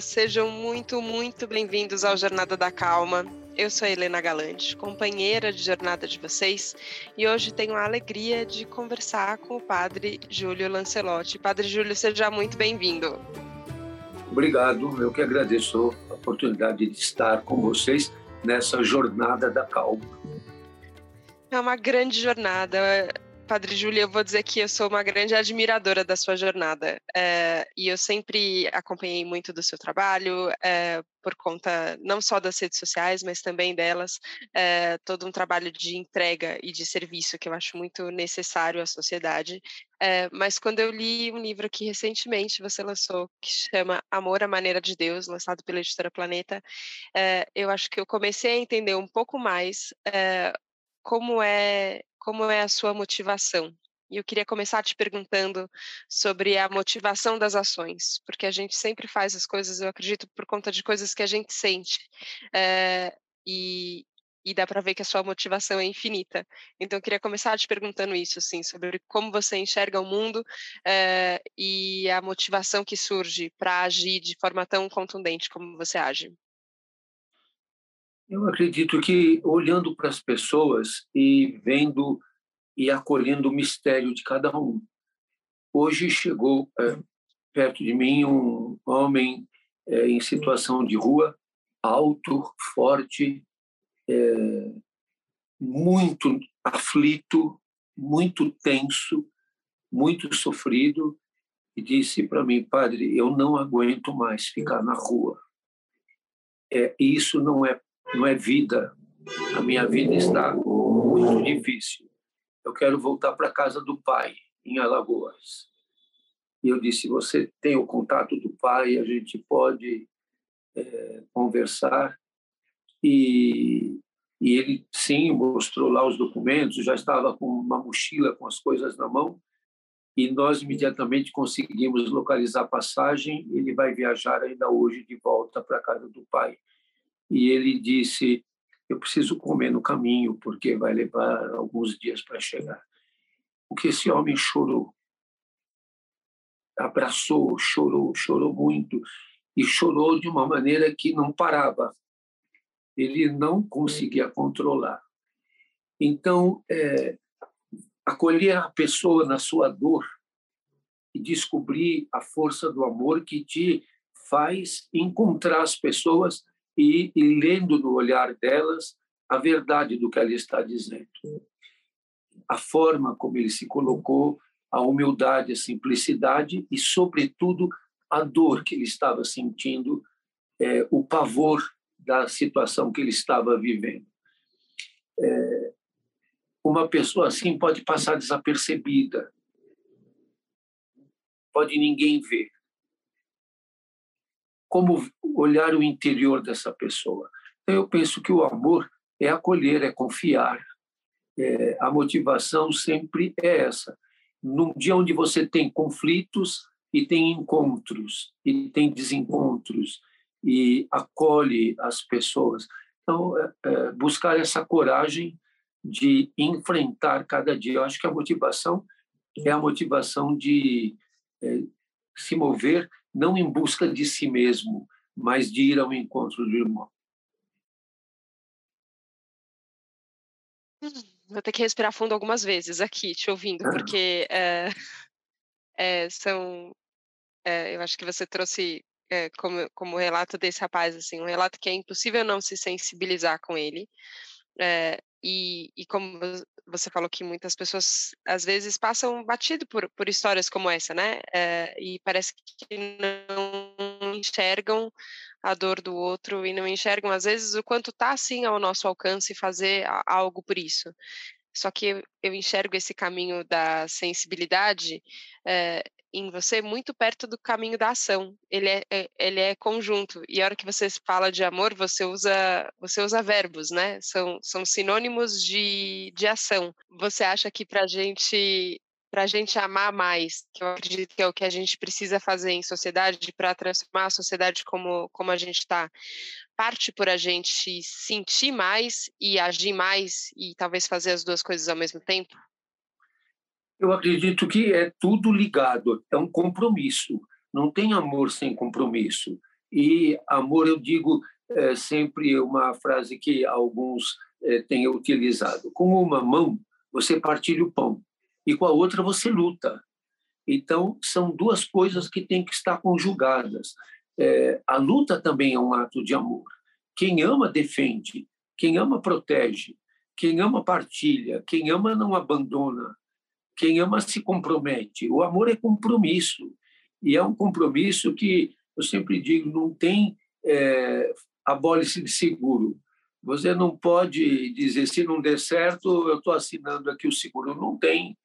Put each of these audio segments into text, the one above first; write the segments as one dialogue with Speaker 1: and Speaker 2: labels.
Speaker 1: Sejam muito, muito bem-vindos ao Jornada da Calma. Eu sou a Helena Galante, companheira de jornada de vocês, e hoje tenho a alegria de conversar com o Padre Júlio Lancelotti. Padre Júlio, seja muito bem-vindo.
Speaker 2: Obrigado, eu que agradeço a oportunidade de estar com vocês nessa jornada da calma.
Speaker 1: É uma grande jornada. Padre Júlio, eu vou dizer que eu sou uma grande admiradora da sua jornada. É, e eu sempre acompanhei muito do seu trabalho, é, por conta não só das redes sociais, mas também delas. É, todo um trabalho de entrega e de serviço que eu acho muito necessário à sociedade. mas quando eu li um livro que recentemente você lançou, que chama Amor à Maneira de Deus, lançado pela editora Planeta, eu acho que eu comecei a entender um pouco mais como é como é a sua motivação? E eu queria começar te perguntando sobre a motivação das ações, porque a gente sempre faz as coisas, eu acredito, por conta de coisas que a gente sente. É, e, e dá para ver que a sua motivação é infinita. Então, eu queria começar te perguntando isso, assim, sobre como você enxerga o mundo é, e a motivação que surge para agir de forma tão contundente como você age.
Speaker 2: Eu acredito que olhando para as pessoas e vendo e acolhendo o mistério de cada um. Hoje chegou é, perto de mim um homem é, em situação de rua, alto, forte, é, muito aflito, muito tenso, muito sofrido, e disse para mim, padre, eu não aguento mais ficar na rua. É, isso não é não é vida. A minha vida está muito difícil. Eu quero voltar para a casa do pai, em Alagoas. E eu disse: Você tem o contato do pai, a gente pode é, conversar. E, e ele, sim, mostrou lá os documentos, já estava com uma mochila com as coisas na mão. E nós imediatamente conseguimos localizar a passagem. Ele vai viajar ainda hoje de volta para a casa do pai e ele disse: Eu preciso comer no caminho, porque vai levar alguns dias para chegar. O que esse homem chorou. Abraçou, chorou, chorou muito, e chorou de uma maneira que não parava. Ele não conseguia controlar. Então, é, acolher a pessoa na sua dor e descobrir a força do amor que te faz encontrar as pessoas e, e lendo no olhar delas a verdade do que ela está dizendo. A forma como ele se colocou, a humildade, a simplicidade e, sobretudo, a dor que ele estava sentindo, é, o pavor da situação que ele estava vivendo. É, uma pessoa assim pode passar desapercebida, pode ninguém ver como olhar o interior dessa pessoa. Então, eu penso que o amor é acolher, é confiar. É, a motivação sempre é essa. Num dia onde você tem conflitos e tem encontros, e tem desencontros, e acolhe as pessoas. Então, é, é, buscar essa coragem de enfrentar cada dia. Eu acho que a motivação é a motivação de é, se mover não em busca de si mesmo, mas de ir ao encontro do irmão.
Speaker 1: Vou ter que respirar fundo algumas vezes aqui, te ouvindo, ah. porque é, é, são. É, eu acho que você trouxe como, como relato desse rapaz, assim, um relato que é impossível não se sensibilizar com ele. E, e, como você falou que muitas pessoas às vezes passam batido por, por histórias como essa, né? É, e parece que não enxergam a dor do outro e não enxergam às vezes o quanto está assim ao nosso alcance fazer algo por isso. Só que eu, enxergo esse caminho da sensibilidade é, em você muito perto do caminho da ação. Ele é, é, ele é conjunto. E a hora que você fala de amor, você usa você usa verbos, né? São, são sinônimos de, de ação. Você acha que para gente para a gente amar mais, que eu acredito que é o que a gente precisa fazer em sociedade para transformar a sociedade como, como a gente está, parte por a gente sentir mais e agir mais e talvez fazer as duas coisas ao mesmo tempo?
Speaker 2: Eu acredito que é tudo ligado, é um compromisso. Não tem amor sem compromisso. E amor, eu digo é, sempre uma frase que alguns é, têm utilizado: com uma mão você partilha o pão e com a outra você luta. Então, são duas coisas que têm que estar conjugadas. É, a luta também é um ato de amor. Quem ama, defende. Quem ama, protege. Quem ama, partilha. Quem ama, não abandona. Quem ama, se compromete. O amor é compromisso. E é um compromisso que, eu sempre digo, não tem é, abólice de seguro. Você não pode dizer, se não der certo, eu estou assinando aqui o seguro. Não tem.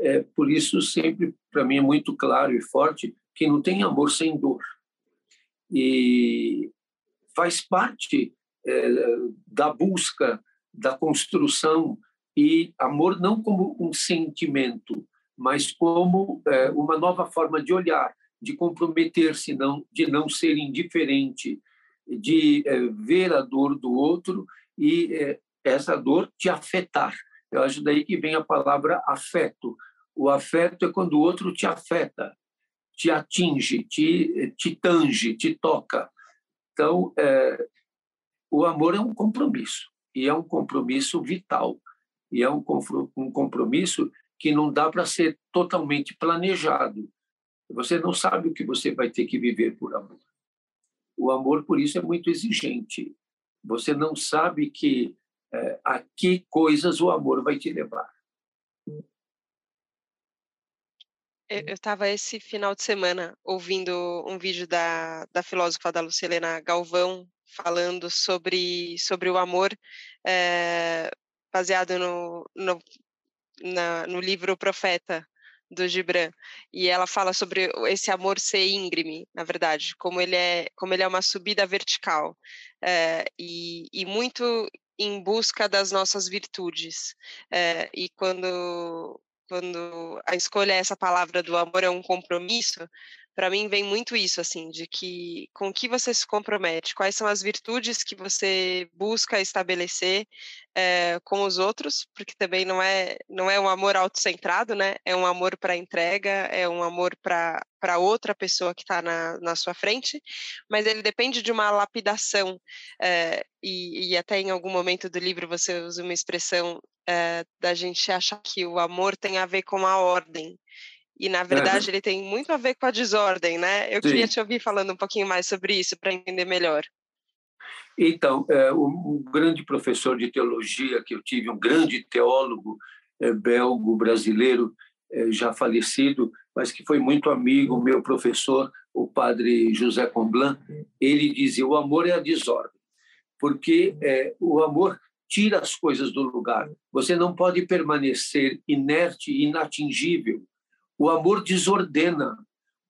Speaker 2: É, por isso, sempre, para mim, é muito claro e forte que não tem amor sem dor. E faz parte é, da busca, da construção, e amor não como um sentimento, mas como é, uma nova forma de olhar, de comprometer-se, não, de não ser indiferente, de é, ver a dor do outro e é, essa dor te afetar. Eu acho daí que vem a palavra afeto. O afeto é quando o outro te afeta, te atinge, te, te tange, te toca. Então, é, o amor é um compromisso, e é um compromisso vital, e é um, um compromisso que não dá para ser totalmente planejado. Você não sabe o que você vai ter que viver por amor. O amor, por isso, é muito exigente. Você não sabe que é, a que coisas o amor vai te levar.
Speaker 1: Eu estava esse final de semana ouvindo um vídeo da, da filósofa da Lucilena Galvão falando sobre, sobre o amor, é, baseado no, no, na, no livro Profeta, do Gibran. E ela fala sobre esse amor ser íngreme, na verdade, como ele é como ele é uma subida vertical é, e, e, muito em busca das nossas virtudes é, e quando quando a escolha essa palavra do amor é um compromisso, para mim vem muito isso, assim, de que com que você se compromete, quais são as virtudes que você busca estabelecer é, com os outros, porque também não é não é um amor autocentrado, né? É um amor para entrega, é um amor para para outra pessoa que está na, na sua frente, mas ele depende de uma lapidação é, e, e até em algum momento do livro você usa uma expressão é, da gente achar que o amor tem a ver com a ordem e na verdade ele tem muito a ver com a desordem, né? Eu Sim. queria te ouvir falando um pouquinho mais sobre isso para entender melhor.
Speaker 2: Então, é, um grande professor de teologia que eu tive, um grande teólogo é, belgo brasileiro, é, já falecido, mas que foi muito amigo, meu professor, o padre José Comblan, ele dizia: o amor é a desordem, porque é, o amor tira as coisas do lugar. Você não pode permanecer inerte, inatingível o amor desordena,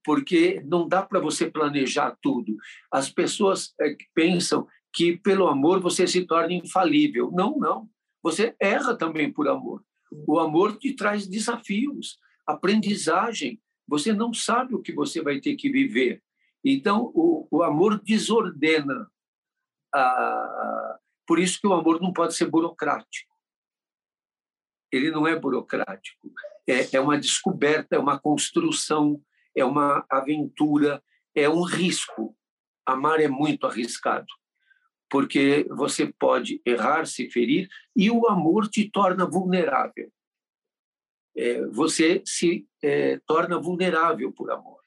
Speaker 2: porque não dá para você planejar tudo. As pessoas é, pensam que pelo amor você se torna infalível. Não, não. Você erra também por amor. O amor te traz desafios, aprendizagem. Você não sabe o que você vai ter que viver. Então, o, o amor desordena. Ah, por isso que o amor não pode ser burocrático. Ele não é burocrático é, é uma descoberta, é uma construção, é uma aventura, é um risco. Amar é muito arriscado, porque você pode errar, se ferir, e o amor te torna vulnerável. É, você se é, torna vulnerável por amor.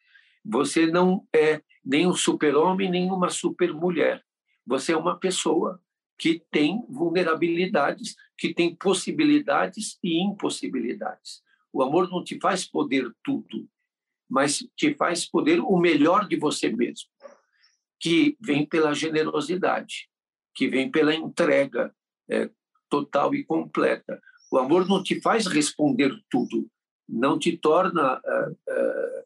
Speaker 2: Você não é nem um super-homem, nem uma super-mulher. Você é uma pessoa que tem vulnerabilidades, que tem possibilidades e impossibilidades. O amor não te faz poder tudo, mas te faz poder o melhor de você mesmo, que vem pela generosidade, que vem pela entrega é, total e completa. O amor não te faz responder tudo, não te torna uh, uh,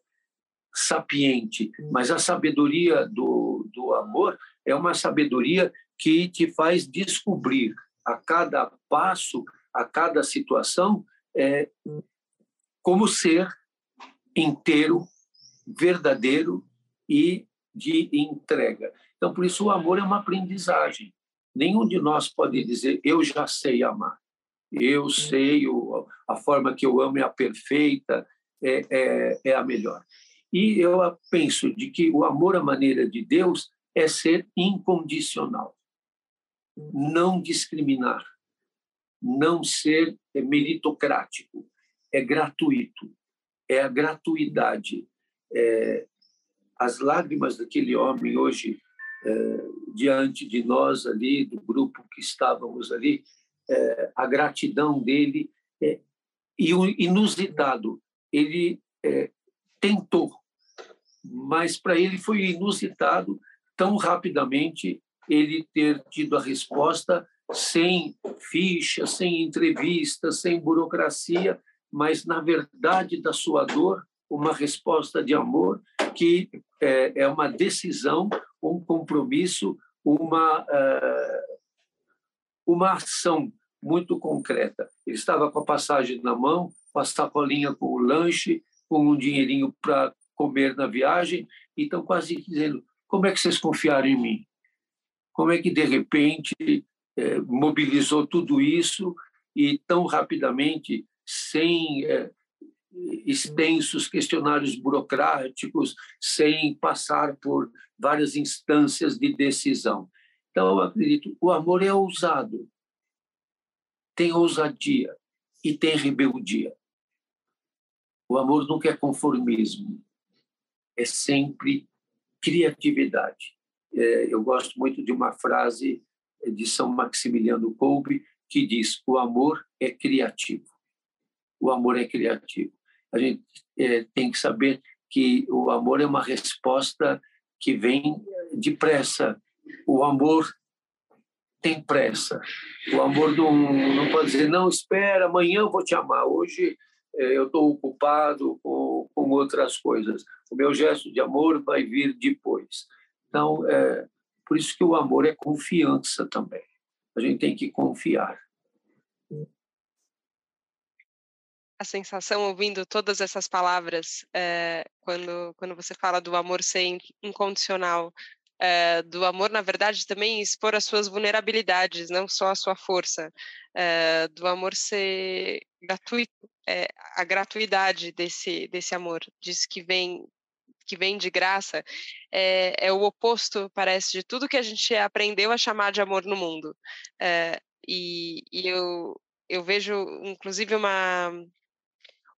Speaker 2: sapiente, mas a sabedoria do, do amor é uma sabedoria que te faz descobrir a cada passo, a cada situação, é, como ser inteiro, verdadeiro e de entrega. Então, por isso, o amor é uma aprendizagem. Nenhum de nós pode dizer, eu já sei amar. Eu sei, a forma que eu amo é a perfeita, é, é, é a melhor. E eu penso de que o amor à maneira de Deus é ser incondicional, não discriminar, não ser meritocrático, é gratuito, é a gratuidade. É, as lágrimas daquele homem hoje é, diante de nós ali, do grupo que estávamos ali, é, a gratidão dele é, e o inusitado. Ele é, tentou, mas para ele foi inusitado tão rapidamente ele ter tido a resposta sem ficha, sem entrevista, sem burocracia, mas na verdade da sua dor uma resposta de amor que é, é uma decisão, um compromisso, uma é, uma ação muito concreta. Ele estava com a passagem na mão, com a sacolinha com o lanche, com um dinheirinho para comer na viagem, então quase dizendo: como é que vocês confiaram em mim? Como é que de repente é, mobilizou tudo isso e tão rapidamente, sem é, extensos questionários burocráticos, sem passar por várias instâncias de decisão. Então, eu acredito, o amor é ousado, tem ousadia e tem rebeldia. O amor nunca é conformismo, é sempre criatividade. É, eu gosto muito de uma frase de São Maximiliano Kolbe que diz: o amor é criativo. O amor é criativo. A gente é, tem que saber que o amor é uma resposta que vem depressa. O amor tem pressa. O amor não, não pode dizer, não, espera, amanhã eu vou te amar. Hoje é, eu estou ocupado com, com outras coisas. O meu gesto de amor vai vir depois. Então, é, por isso que o amor é confiança também. A gente tem que confiar.
Speaker 1: A sensação, ouvindo todas essas palavras, é, quando, quando você fala do amor ser incondicional, é, do amor, na verdade, também expor as suas vulnerabilidades, não só a sua força, é, do amor ser gratuito, a gratuidade desse, desse amor, diz que vem que vem de graça, é, é, o oposto, parece, de tudo que a gente aprendeu a chamar de amor no mundo. e, e eu, eu vejo, inclusive, uma,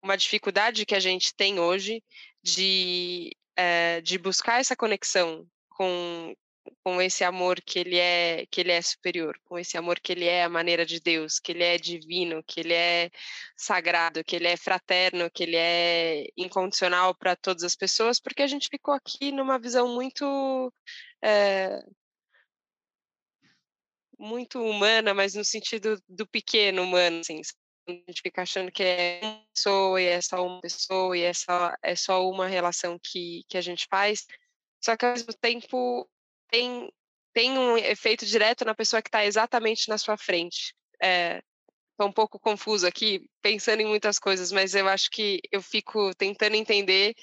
Speaker 1: uma dificuldade que a gente tem hoje de, de buscar essa conexão com, com esse amor que ele é que ele é superior, com esse amor que ele é a maneira de Deus, que ele é divino, que ele é sagrado, que ele é fraterno, que ele é incondicional para todas as pessoas, porque a gente ficou aqui numa visão muito é, muito humana, mas no sentido do pequeno humano, assim, a gente fica achando que é uma pessoa e é só uma pessoa e é só, é só uma relação que, que a gente faz, só que ao mesmo tempo tem, tem um efeito direto na pessoa que está exatamente na sua frente. É, Estou um pouco confuso aqui, pensando em muitas coisas, mas eu acho que eu fico tentando entender,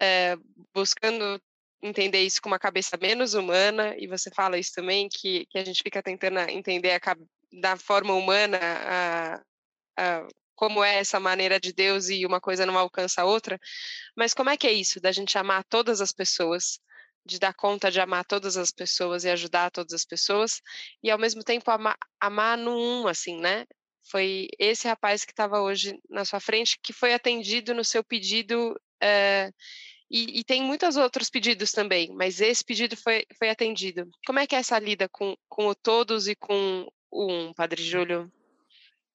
Speaker 1: é, buscando entender isso com uma cabeça menos humana, e você fala isso também, que, que a gente fica tentando entender a, da forma humana a, a, como é essa maneira de Deus e uma coisa não alcança a outra, mas como é que é isso, da gente amar todas as pessoas, de dar conta de amar todas as pessoas e ajudar todas as pessoas, e ao mesmo tempo amar, amar no um, assim, né? Foi esse rapaz que estava hoje na sua frente que foi atendido no seu pedido, é, e, e, tem muitos outros pedidos também, mas esse pedido foi, foi atendido. Como é que é essa lida com, com o todos e com o um, Padre Júlio?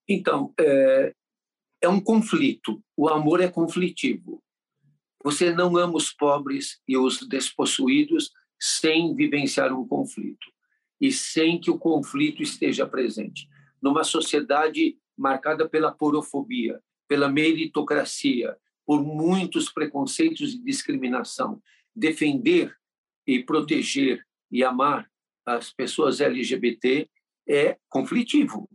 Speaker 2: Então, é, é um conflito. O amor é conflitivo. Você não ama os pobres e os despossuídos sem vivenciar um conflito e sem que o conflito esteja presente. Numa sociedade marcada pela porofobia, pela meritocracia, por muitos preconceitos e discriminação, defender e proteger e amar as pessoas LGBT é conflitivo.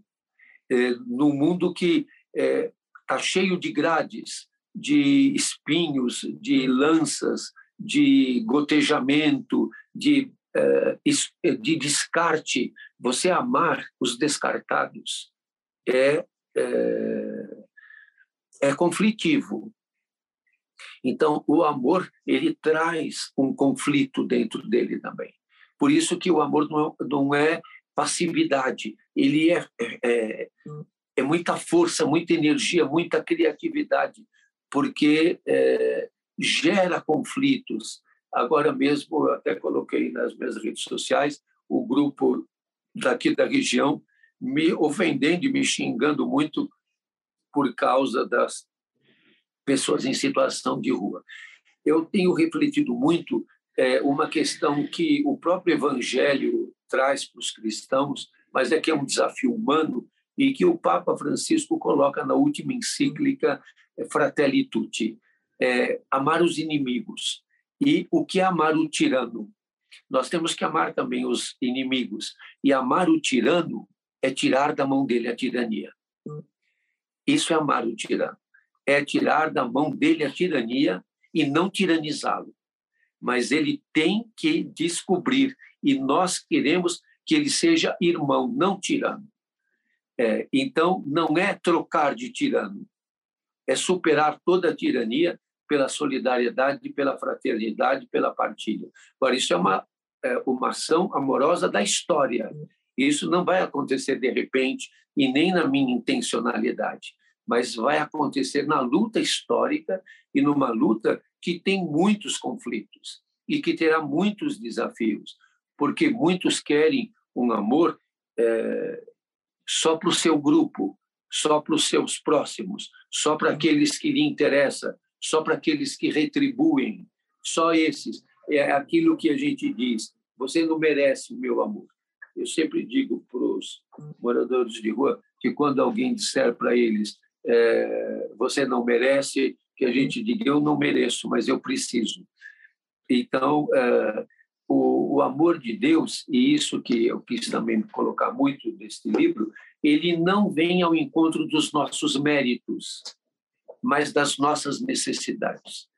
Speaker 2: É, no mundo que está é, tá cheio de grades, de espinhos, de lanças, de gotejamento, de, eh, de descarte. Você amar os descartados é, é, é conflitivo. Então, o amor ele traz um conflito dentro dele também. Por isso que o amor não é, não é passividade, ele é, é, é, muita força, muita energia, muita criatividade, porque é, gera conflitos. Agora mesmo, eu até coloquei nas minhas redes sociais o grupo daqui da região me ofendendo e me xingando muito por causa das pessoas em situação de rua. Eu tenho refletido muito é, uma questão que o próprio Evangelho traz para os cristãos, mas é que é um desafio humano e que o Papa Francisco coloca na última encíclica é, Fratelli Tutti, é, amar os inimigos. E o que é amar o tirano? Nós temos que amar também os inimigos. E amar o tirano é tirar da mão dele a tirania. Isso é amar o tirano. É tirar da mão dele a tirania e não tiranizá-lo. Mas ele tem que descobrir, e nós queremos que ele seja irmão, não tirano. É, então, não é trocar de tirano, é superar toda a tirania pela solidariedade, pela fraternidade, pela partilha. Agora, isso é uma, é uma ação amorosa da história. Isso não vai acontecer de repente e nem na minha intencionalidade, mas vai acontecer na luta histórica e numa luta que tem muitos conflitos e que terá muitos desafios, porque muitos querem um amor é, só para o seu grupo, só para os seus próximos, só para aqueles que lhe interessam, só para aqueles que retribuem, só esses. É aquilo que a gente diz: você não merece o meu amor. Eu sempre digo para os moradores de rua que quando alguém disser para eles é, você não merece, que a gente diga eu não mereço, mas eu preciso. Então, é, o, o, amor de Deus, e isso que eu quis também colocar muito neste livro, ele não vem ao encontro dos nossos méritos, mas das nossas necessidades.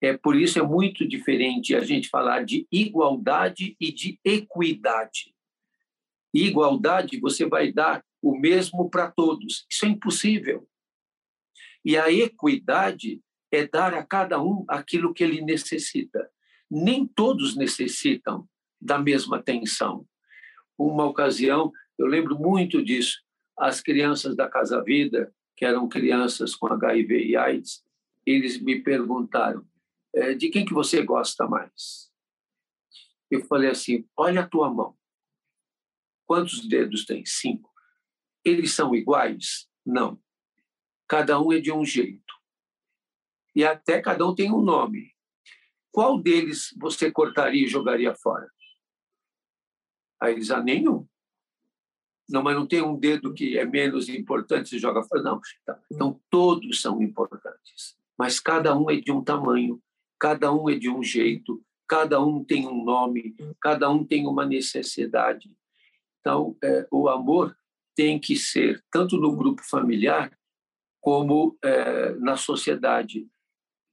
Speaker 2: É por isso é muito diferente a gente falar de igualdade e de equidade. Igualdade, você vai dar o mesmo para todos. Isso é impossível. E a equidade é dar a cada um aquilo que ele necessita. Nem todos necessitam da mesma atenção. Uma ocasião, eu lembro muito disso, as crianças da Casa Vida, que eram crianças com HIV e AIDS, eles me perguntaram: é, de quem que você gosta mais? Eu falei assim: olha a tua mão. Quantos dedos tem? Cinco. Eles são iguais? Não. Cada um é de um jeito. E até cada um tem um nome. Qual deles você cortaria e jogaria fora? Aí eles, ah, nenhum. Não, mas não tem um dedo que é menos importante e joga fora. Não. Tá. Então, todos são importantes. Mas cada um é de um tamanho, cada um é de um jeito, cada um tem um nome, cada um tem uma necessidade. Então, é, o amor tem que ser, tanto no grupo familiar, como é, na sociedade.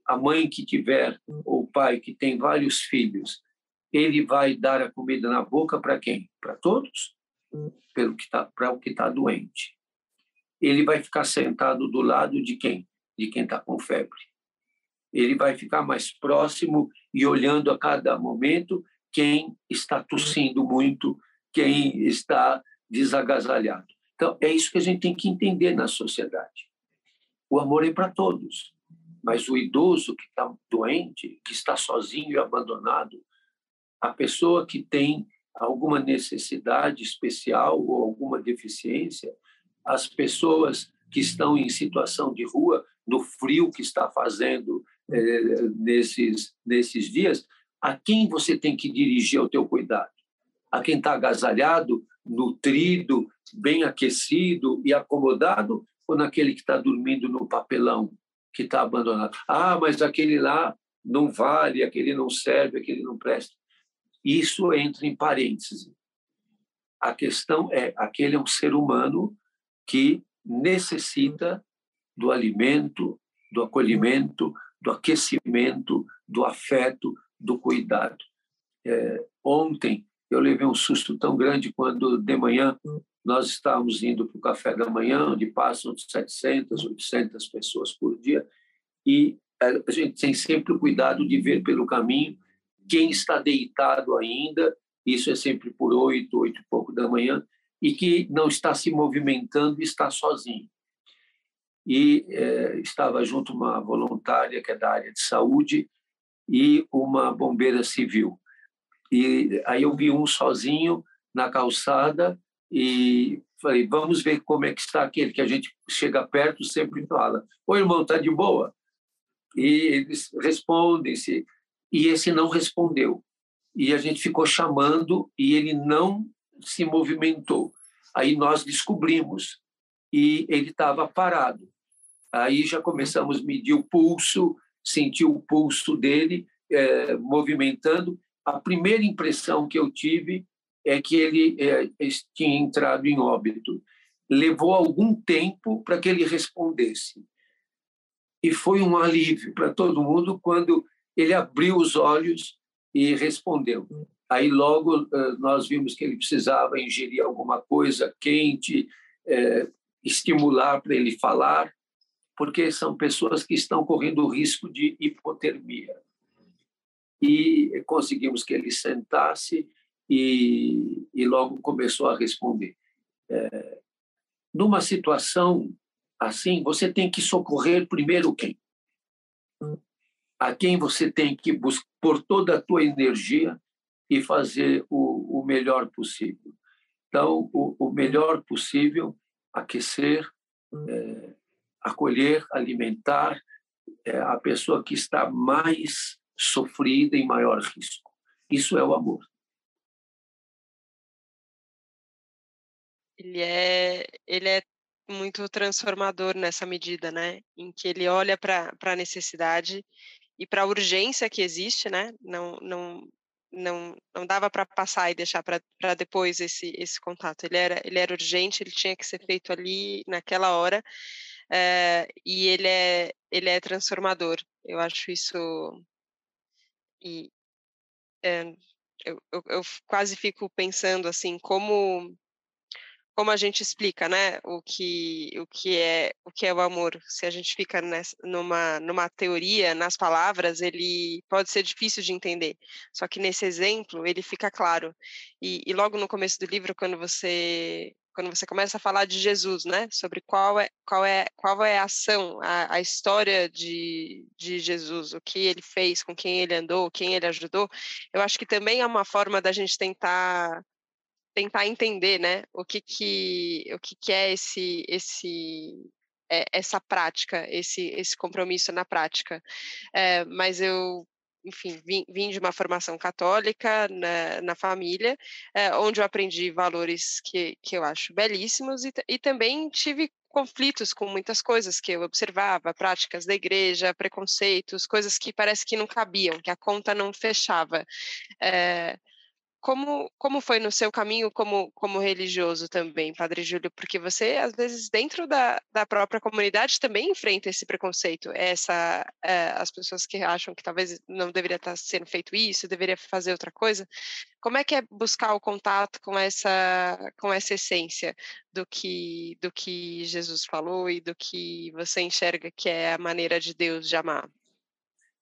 Speaker 2: A mãe que tiver, ou o pai que tem vários filhos, ele vai dar a comida na boca para quem? Para todos? Pelo que tá, para o que está doente. Ele vai ficar sentado do lado de quem? De quem está com febre. Ele vai ficar mais próximo e olhando a cada momento quem está tossindo muito, quem está desagasalhado. Então, é isso que a gente tem que entender na sociedade. O amor é para todos, mas o idoso que está doente, que está sozinho e abandonado, a pessoa que tem alguma necessidade especial ou alguma deficiência, as pessoas que estão em situação de rua, no frio que está fazendo é, nesses, nesses dias, a quem você tem que dirigir o teu cuidado? A quem está agasalhado, nutrido, bem aquecido e acomodado, ou naquele que está dormindo no papelão, que está abandonado? Ah, mas aquele lá não vale, aquele não serve, aquele não presta. Isso entra em parênteses. A questão é: aquele é um ser humano que necessita do alimento, do acolhimento, do aquecimento, do afeto, do cuidado. É, ontem eu levei um susto tão grande quando de manhã nós estávamos indo para o café da manhã, onde passam 700, 800 pessoas por dia, e a gente tem sempre o cuidado de ver pelo caminho quem está deitado ainda isso é sempre por oito, oito e pouco da manhã, e que não está se movimentando, está sozinho. E é, estava junto uma voluntária que é da área de saúde e uma bombeira civil. E aí eu vi um sozinho na calçada e falei, vamos ver como é que está aquele que a gente chega perto sempre fala, oi irmão, tá de boa? E eles respondem-se e esse não respondeu. E a gente ficou chamando e ele não se movimentou. Aí nós descobrimos e ele estava parado. Aí já começamos a medir o pulso, sentir o pulso dele é, movimentando. A primeira impressão que eu tive é que ele é, tinha entrado em óbito. Levou algum tempo para que ele respondesse. E foi um alívio para todo mundo quando ele abriu os olhos e respondeu. Aí logo nós vimos que ele precisava ingerir alguma coisa quente, estimular para ele falar, porque são pessoas que estão correndo o risco de hipotermia. E conseguimos que ele sentasse e, e logo começou a responder. É, numa situação assim, você tem que socorrer primeiro quem? A quem você tem que buscar, por toda a tua energia e fazer o, o melhor possível. Então, o, o melhor possível, aquecer, é, acolher, alimentar é, a pessoa que está mais sofrida em maior risco. Isso é o amor.
Speaker 1: Ele é, ele é muito transformador nessa medida, né? Em que ele olha para a necessidade e para a urgência que existe, né? Não, não, não, não dava para passar e deixar para depois esse, esse contato. Ele era, ele era urgente, ele tinha que ser feito ali naquela hora. É, e ele é, ele é transformador. Eu acho isso. E é, eu, eu, eu quase fico pensando assim, como como a gente explica, né, o que o que é o que é o amor? Se a gente fica nessa, numa numa teoria, nas palavras, ele pode ser difícil de entender. Só que nesse exemplo ele fica claro. E, e logo no começo do livro, quando você quando você começa a falar de Jesus, né, sobre qual é qual é qual é a ação, a, a história de, de Jesus, o que ele fez, com quem ele andou, quem ele ajudou, eu acho que também é uma forma da gente tentar tentar entender, né, o que que o que, que é esse esse é, essa prática, esse esse compromisso na prática. É, mas eu enfim, vim, vim, de uma formação católica na, na família, é, onde eu aprendi valores que, que eu acho belíssimos e, e também tive conflitos com muitas coisas que eu observava, práticas da igreja, preconceitos, coisas que parece que não cabiam, que a conta não fechava. É, como, como foi no seu caminho como, como religioso também, Padre Júlio? Porque você, às vezes, dentro da, da própria comunidade também enfrenta esse preconceito, essa, é, as pessoas que acham que talvez não deveria estar sendo feito isso, deveria fazer outra coisa. Como é que é buscar o contato com essa, com essa essência do que, do que Jesus falou e do que você enxerga que é a maneira de Deus de amar?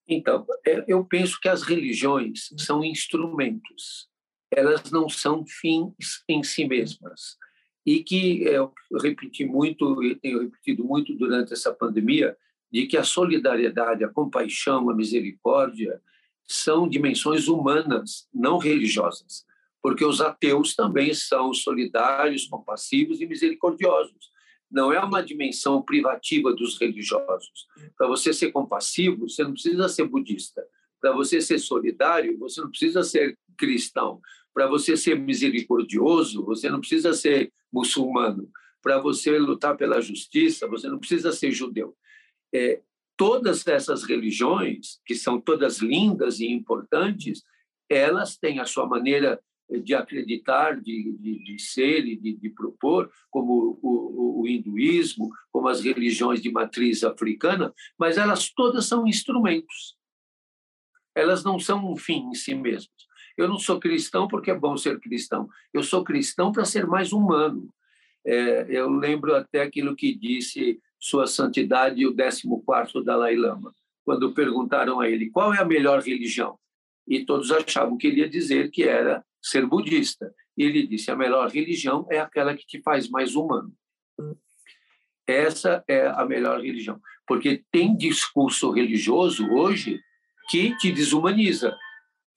Speaker 2: Então, eu penso que as religiões são instrumentos elas não são fins em si mesmas. E que eu repeti muito, e tenho repetido muito durante essa pandemia, de que a solidariedade, a compaixão, a misericórdia são dimensões humanas, não religiosas, porque os ateus também são solidários, compassivos e misericordiosos. Não é uma dimensão privativa dos religiosos. Para você ser compassivo, você não precisa ser budista. Para você ser solidário, você não precisa ser cristão. Para você ser misericordioso, você não precisa ser muçulmano. Para você lutar pela justiça, você não precisa ser judeu. É, todas essas religiões, que são todas lindas e importantes, elas têm a sua maneira de acreditar, de, de, de ser e de, de, propor, como o, o, o, hinduísmo, como as religiões de matriz africana, mas elas todas são instrumentos elas não são um fim em si mesmas. Eu não sou cristão porque é bom ser cristão. Eu sou cristão para ser mais humano. É, eu lembro até aquilo que disse Sua Santidade, o 14º Dalai Lama, quando perguntaram a ele qual é a melhor religião. E todos achavam que ele ia dizer que era ser budista. E ele disse: a melhor religião é aquela que te faz mais humano. Essa é a melhor religião, porque tem discurso religioso hoje que te desumaniza,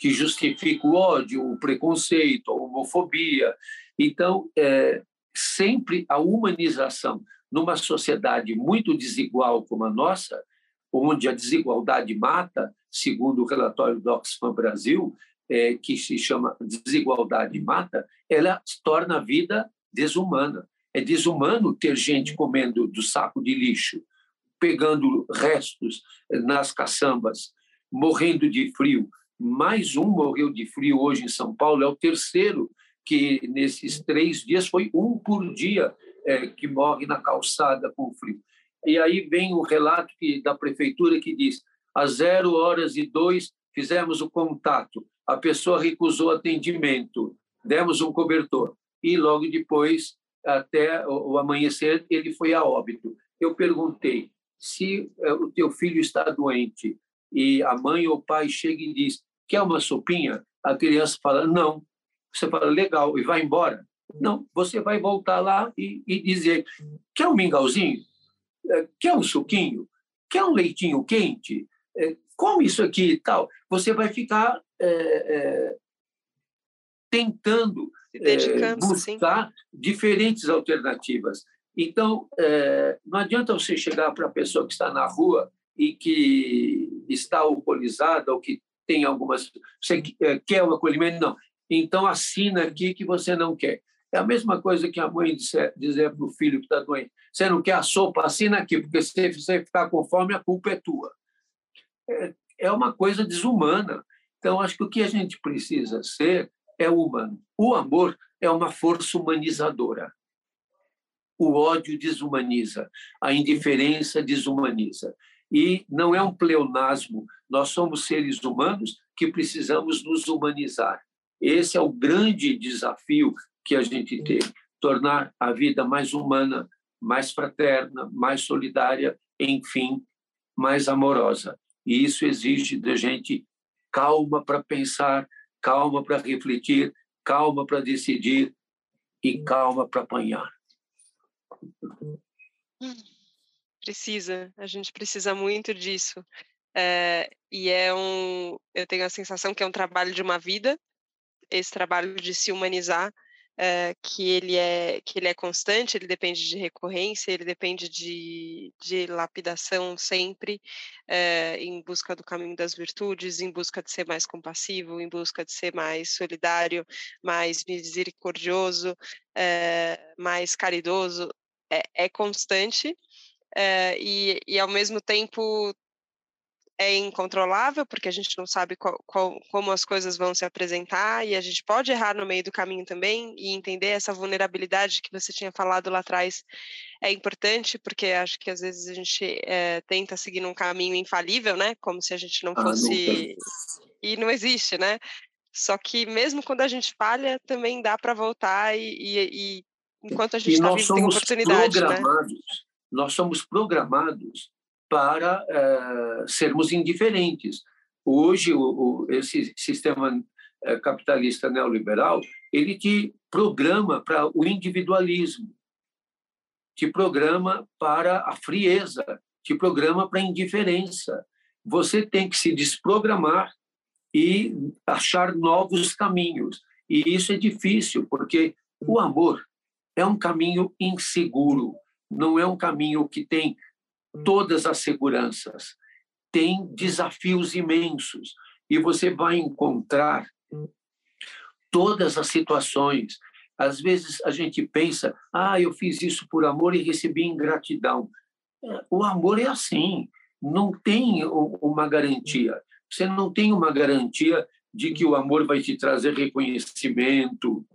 Speaker 2: que justifica o ódio, o preconceito, a homofobia. Então, é, sempre a humanização numa sociedade muito desigual como a nossa, onde a desigualdade mata, segundo o relatório do Oxfam Brasil, é, que se chama Desigualdade Mata, ela torna a vida desumana. É desumano ter gente comendo do saco de lixo, pegando restos nas caçambas, morrendo de frio. Mais um morreu de frio hoje em São Paulo, é o terceiro que nesses três dias foi um por dia é, que morre na calçada com frio. E aí vem o relato que, da prefeitura que diz: às zero horas e dois fizemos o contato, a pessoa recusou atendimento, demos um cobertor e logo depois, até o amanhecer, ele foi a óbito. Eu perguntei se é, o teu filho está doente e a mãe ou o pai chega e diz: quer uma sopinha? A criança fala: não. Você fala: legal, e vai embora. Não, você vai voltar lá e, e dizer: quer um mingauzinho? É, quer um suquinho? Quer um leitinho quente? É, come isso aqui e tal. Você vai ficar é, é, tentando é, buscar sim. diferentes alternativas. Então, é, não adianta você chegar para a pessoa que está na rua e que está alcoolizada ou que tem algumas. Você quer o acolhimento? Não. Então, assina aqui que você não quer. É a mesma coisa que a mãe dizer, dizer para o filho que está doente: você não quer a sopa? Assina aqui, porque se você ficar com fome, a culpa é tua. É, é uma coisa desumana. Então, acho que o que a gente precisa ser é humano. O amor é uma força humanizadora. O ódio desumaniza, a indiferença desumaniza. E não é um pleonasmo, nós somos seres humanos que precisamos nos humanizar. Esse é o grande desafio que a gente tem, tornar a vida mais humana, mais fraterna, mais solidária, enfim, mais amorosa. E isso exige da gente calma para pensar, calma para refletir, calma para decidir e calma para apanhar.
Speaker 1: Precisa, a gente precisa muito disso. É, e é um, eu tenho a sensação que é um trabalho de uma vida, esse trabalho de se humanizar, é, que ele é que ele é constante, ele depende de recorrência, ele depende de, de lapidação sempre, é, em busca do caminho das virtudes, em busca de ser mais compassivo, em busca de ser mais solidário, mais misericordioso, é, mais caridoso, é, é e, e ao mesmo tempo é incontrolável, porque a gente não sabe qual, qual, como as coisas vão se apresentar, e a gente pode errar no meio do caminho também, e entender essa vulnerabilidade que você tinha falado lá atrás é importante, porque acho que às vezes a gente é, tenta seguir um caminho infalível, né? Como se a gente não fosse. Ah, não e não existe, né? Só que mesmo quando a gente falha, também dá para voltar e, e, e, enquanto a gente está vivo tem oportunidade, né?
Speaker 2: Nós somos programados para uh, sermos indiferentes. Hoje, o, o, esse sistema uh, capitalista neoliberal, ele te programa para o individualismo, te programa para a frieza, te programa para a indiferença. Você tem que se desprogramar e achar novos caminhos. E isso é difícil, porque o amor é um caminho inseguro, não é um caminho que tem todas as seguranças. Tem desafios imensos e você vai encontrar todas as situações. Às vezes a gente pensa, ah, eu fiz isso por amor e recebi ingratidão. O amor é assim, não tem uma garantia. Você não tem uma garantia de que o amor vai te trazer reconhecimento,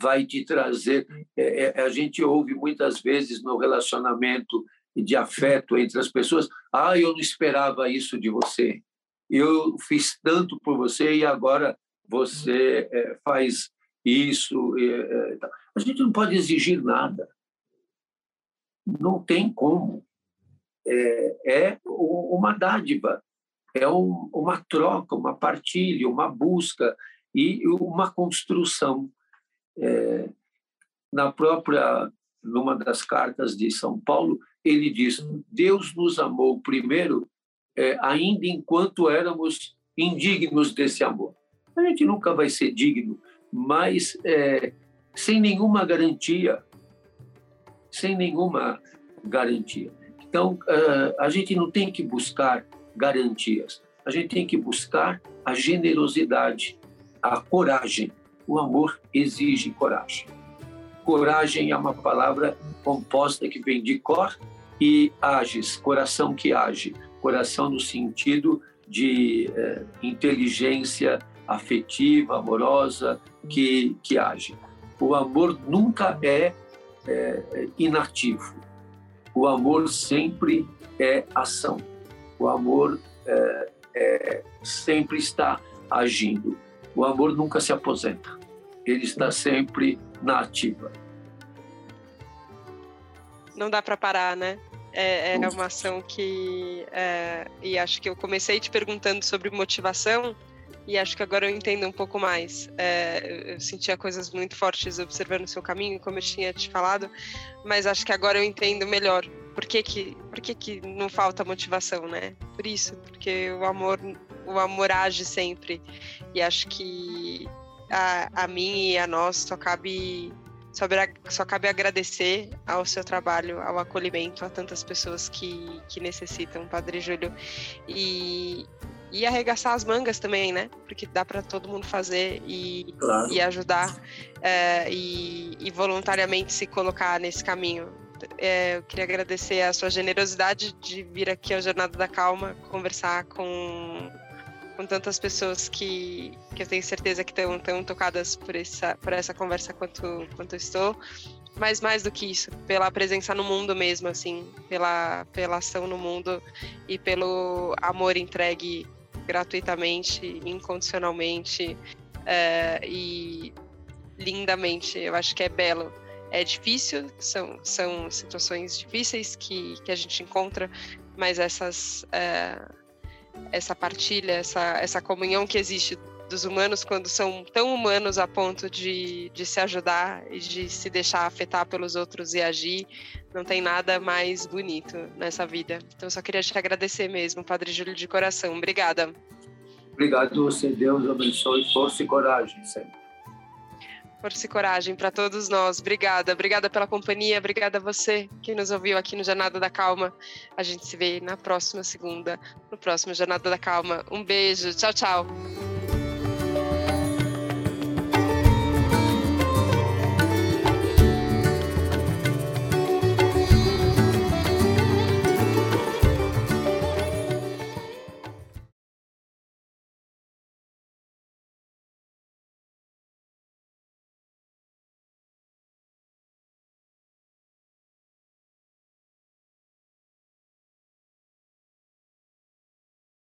Speaker 2: vai te trazer. É, é, a gente ouve muitas vezes no relacionamento de afeto entre as pessoas. Ah, eu não esperava isso de você. Eu fiz tanto por você e agora você é, faz isso. É, a gente não pode exigir nada. Não tem como. É, é uma dádiva, é um, uma troca, uma partilha, uma busca. e uma construção. É, na própria, numa das cartas de São Paulo, ele diz: Deus nos amou primeiro, é, ainda enquanto éramos indignos desse amor. A gente nunca vai ser digno, mas é, sem nenhuma garantia, sem nenhuma garantia. Então, uh, a gente não tem que buscar garantias, a gente tem que buscar a generosidade, a coragem. O amor exige coragem. Coragem é uma palavra composta que vem de cor e ages, coração que age, coração no sentido de eh, inteligência afetiva, amorosa, que, que age. O amor nunca é, é inativo. O amor sempre é ação. O amor é, é, sempre está agindo. O amor nunca se aposenta. Ele está sempre na ativa.
Speaker 1: Não dá para parar, né? É, é, uma ação que. É, e acho que eu comecei te perguntando sobre motivação, e acho que agora eu entendo um pouco mais. É, eu sentia coisas muito fortes observando o seu caminho, como eu tinha te falado, mas acho que agora eu entendo melhor por que, que, por que, que não falta motivação, né? Por isso, porque o amor, o amor age sempre. E acho que a, a mim e a nós só cabe só, só cabe agradecer ao seu trabalho, ao acolhimento a tantas pessoas que, que necessitam, Padre Júlio. E, e arregaçar as mangas também, né? Porque dá para todo mundo fazer e, claro. e ajudar é, e, e, voluntariamente se colocar nesse caminho. É, eu queria agradecer a sua generosidade de vir aqui ao Jornada da Calma conversar com, com tantas pessoas que, que eu tenho certeza que estão tão tocadas por essa, por essa conversa quanto, quanto eu estou mas mais do que isso, pela presença no mundo mesmo, assim, pela, pela ação no mundo e pelo amor entregue gratuitamente, incondicionalmente é, e lindamente. Eu acho que é belo. É difícil, são, são situações difíceis que, que a gente encontra, mas essas, é, essa partilha, essa, essa comunhão que existe dos humanos quando são tão humanos a ponto de, de se ajudar e de se deixar afetar pelos outros e agir, não tem nada mais bonito nessa vida. Então, só queria te agradecer mesmo, Padre Júlio, de coração. Obrigada.
Speaker 2: Obrigado você, Deus abençoe, força e coragem sempre.
Speaker 1: Força e coragem para todos nós. Obrigada, obrigada pela companhia, obrigada a você que nos ouviu aqui no Jornada da Calma. A gente se vê na próxima segunda, no próximo Jornada da Calma. Um beijo, tchau, tchau.